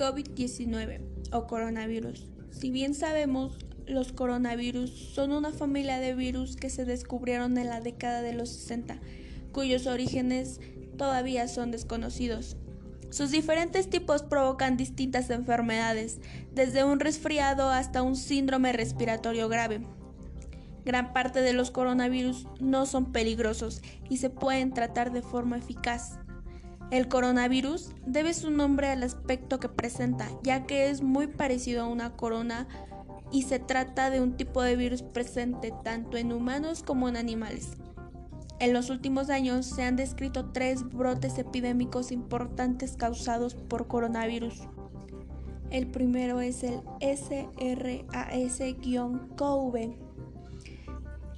COVID-19 o coronavirus. Si bien sabemos, los coronavirus son una familia de virus que se descubrieron en la década de los 60, cuyos orígenes todavía son desconocidos. Sus diferentes tipos provocan distintas enfermedades, desde un resfriado hasta un síndrome respiratorio grave. Gran parte de los coronavirus no son peligrosos y se pueden tratar de forma eficaz. El coronavirus debe su nombre al aspecto que presenta, ya que es muy parecido a una corona y se trata de un tipo de virus presente tanto en humanos como en animales. En los últimos años se han descrito tres brotes epidémicos importantes causados por coronavirus. El primero es el SRAS-CoV.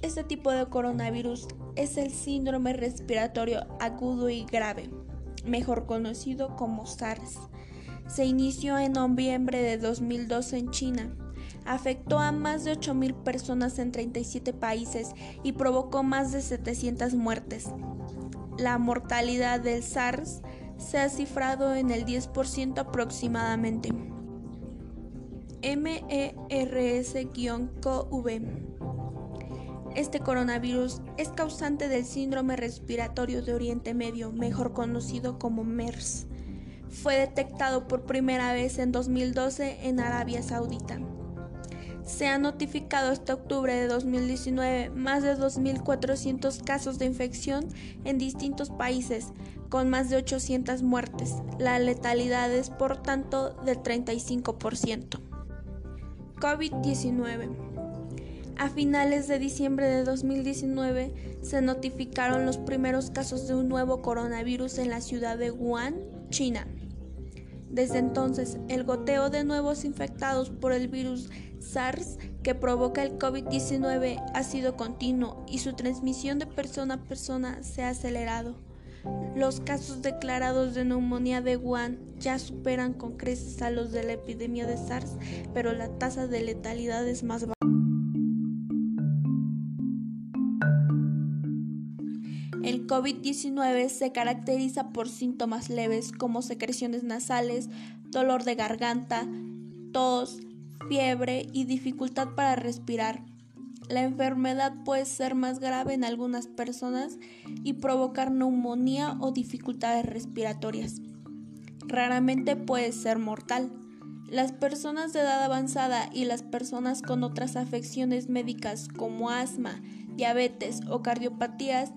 Este tipo de coronavirus es el síndrome respiratorio agudo y grave mejor conocido como SARS. Se inició en noviembre de 2012 en China. Afectó a más de 8.000 personas en 37 países y provocó más de 700 muertes. La mortalidad del SARS se ha cifrado en el 10% aproximadamente. MERS-CoV este coronavirus es causante del síndrome respiratorio de Oriente Medio, mejor conocido como MERS. Fue detectado por primera vez en 2012 en Arabia Saudita. Se han notificado hasta octubre de 2019 más de 2.400 casos de infección en distintos países, con más de 800 muertes. La letalidad es, por tanto, del 35%. COVID-19 a finales de diciembre de 2019 se notificaron los primeros casos de un nuevo coronavirus en la ciudad de Wuhan, China. Desde entonces, el goteo de nuevos infectados por el virus SARS que provoca el COVID-19 ha sido continuo y su transmisión de persona a persona se ha acelerado. Los casos declarados de neumonía de Wuhan ya superan con creces a los de la epidemia de SARS, pero la tasa de letalidad es más baja. COVID-19 se caracteriza por síntomas leves como secreciones nasales, dolor de garganta, tos, fiebre y dificultad para respirar. La enfermedad puede ser más grave en algunas personas y provocar neumonía o dificultades respiratorias. Raramente puede ser mortal. Las personas de edad avanzada y las personas con otras afecciones médicas como asma, diabetes o cardiopatías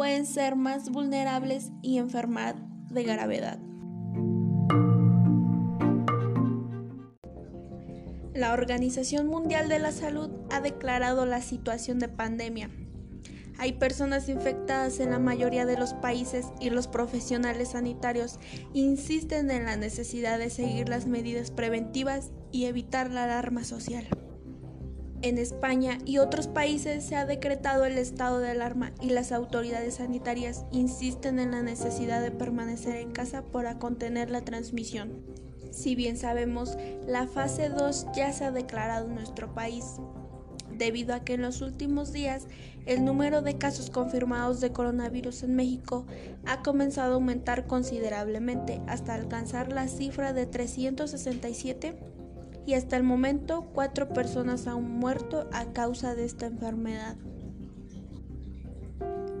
pueden ser más vulnerables y enfermar de gravedad. La Organización Mundial de la Salud ha declarado la situación de pandemia. Hay personas infectadas en la mayoría de los países y los profesionales sanitarios insisten en la necesidad de seguir las medidas preventivas y evitar la alarma social. En España y otros países se ha decretado el estado de alarma y las autoridades sanitarias insisten en la necesidad de permanecer en casa para contener la transmisión. Si bien sabemos, la fase 2 ya se ha declarado en nuestro país, debido a que en los últimos días el número de casos confirmados de coronavirus en México ha comenzado a aumentar considerablemente hasta alcanzar la cifra de 367 y hasta el momento cuatro personas han muerto a causa de esta enfermedad.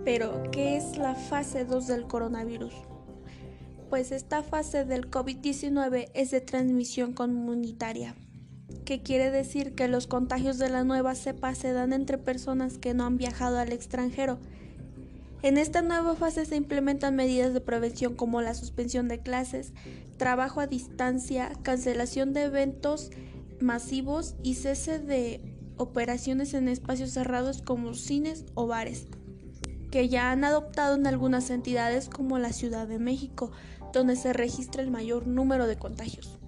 Pero, ¿qué es la fase 2 del coronavirus? Pues esta fase del COVID-19 es de transmisión comunitaria, que quiere decir que los contagios de la nueva cepa se dan entre personas que no han viajado al extranjero en esta nueva fase se implementan medidas de prevención como la suspensión de clases, trabajo a distancia, cancelación de eventos masivos y cese de operaciones en espacios cerrados como cines o bares, que ya han adoptado en algunas entidades como la Ciudad de México, donde se registra el mayor número de contagios.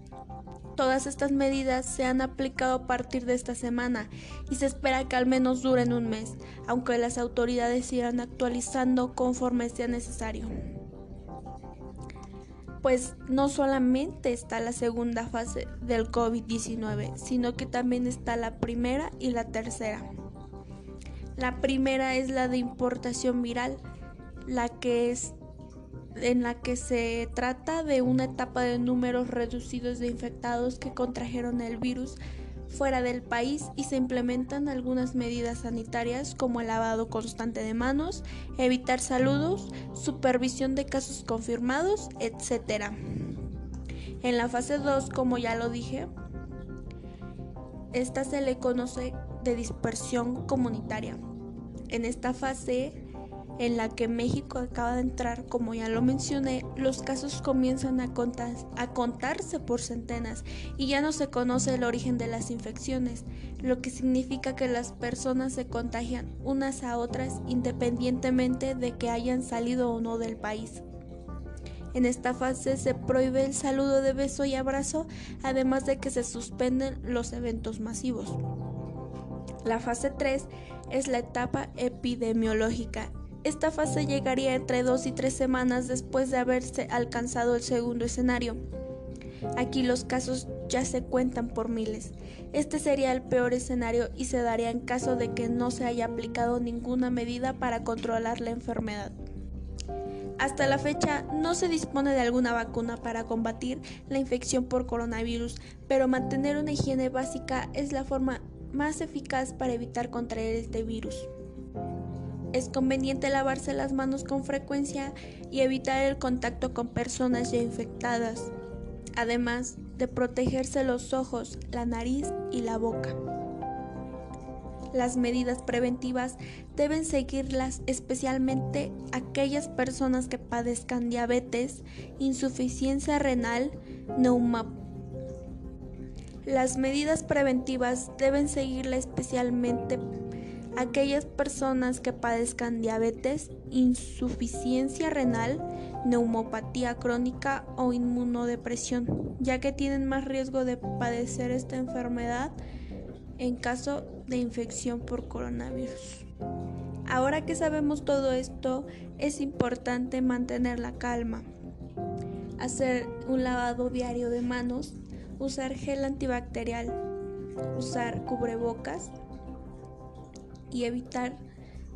Todas estas medidas se han aplicado a partir de esta semana y se espera que al menos duren un mes, aunque las autoridades irán actualizando conforme sea necesario. Pues no solamente está la segunda fase del COVID-19, sino que también está la primera y la tercera. La primera es la de importación viral, la que es en la que se trata de una etapa de números reducidos de infectados que contrajeron el virus fuera del país y se implementan algunas medidas sanitarias como el lavado constante de manos, evitar saludos, supervisión de casos confirmados, etc. En la fase 2, como ya lo dije, esta se le conoce de dispersión comunitaria. En esta fase en la que México acaba de entrar, como ya lo mencioné, los casos comienzan a, a, contarse por centenas y ya no se conoce el origen de las infecciones, lo que significa que las personas se contagian unas a otras independientemente de que hayan salido o no del país. En esta fase se prohíbe el saludo de beso y abrazo, además de que se suspenden los eventos masivos. La fase 3 es la etapa epidemiológica esta fase llegaría entre dos y tres semanas después de haberse alcanzado el segundo escenario. Aquí los casos ya se cuentan por miles. Este sería el peor escenario y se daría en caso de que no se haya aplicado ninguna medida para controlar la enfermedad. Hasta la fecha no se dispone de alguna vacuna para combatir la infección por coronavirus, pero mantener una higiene básica es la forma más eficaz para evitar contraer este virus. Es conveniente lavarse las manos con frecuencia y evitar el contacto con personas ya infectadas, además de protegerse los ojos, la nariz y la boca. Las medidas preventivas deben seguirlas especialmente aquellas personas que padezcan diabetes, insuficiencia renal, neuma. Las medidas preventivas deben seguirla especialmente aquellas personas que padezcan diabetes, insuficiencia renal, neumopatía crónica o inmunodepresión, ya que tienen más riesgo de padecer esta enfermedad en caso de infección por coronavirus. Ahora que sabemos todo esto, es importante mantener la calma, hacer un lavado diario de manos, usar gel antibacterial, usar cubrebocas, y evitar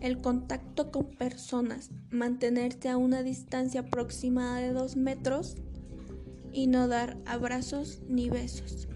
el contacto con personas, mantenerse a una distancia aproximada de dos metros y no dar abrazos ni besos.